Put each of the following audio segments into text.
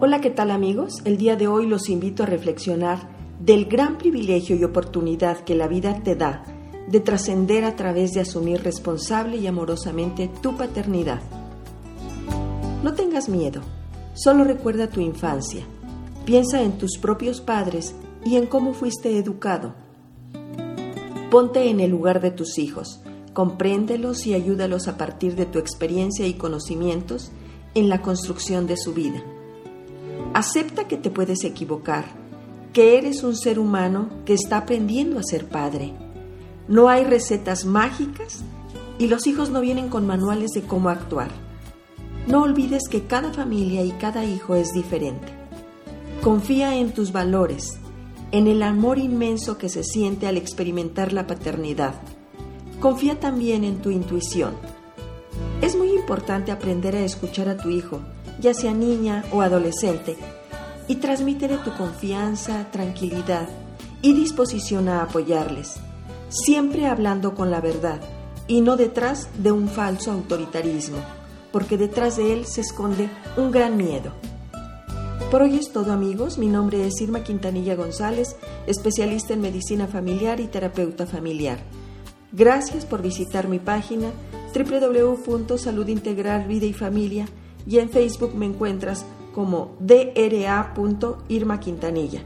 Hola, ¿qué tal amigos? El día de hoy los invito a reflexionar del gran privilegio y oportunidad que la vida te da de trascender a través de asumir responsable y amorosamente tu paternidad. No tengas miedo, solo recuerda tu infancia, piensa en tus propios padres y en cómo fuiste educado. Ponte en el lugar de tus hijos, compréndelos y ayúdalos a partir de tu experiencia y conocimientos en la construcción de su vida. Acepta que te puedes equivocar, que eres un ser humano que está aprendiendo a ser padre. No hay recetas mágicas y los hijos no vienen con manuales de cómo actuar. No olvides que cada familia y cada hijo es diferente. Confía en tus valores, en el amor inmenso que se siente al experimentar la paternidad. Confía también en tu intuición. Es muy importante aprender a escuchar a tu hijo ya sea niña o adolescente, y transmítele tu confianza, tranquilidad y disposición a apoyarles, siempre hablando con la verdad y no detrás de un falso autoritarismo, porque detrás de él se esconde un gran miedo. Por hoy es todo amigos, mi nombre es Irma Quintanilla González, especialista en medicina familiar y terapeuta familiar. Gracias por visitar mi página www.saludintegralvidayfamilia y en Facebook me encuentras como dra.irma Quintanilla.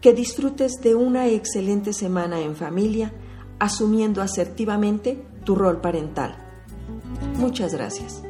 Que disfrutes de una excelente semana en familia, asumiendo asertivamente tu rol parental. Muchas gracias.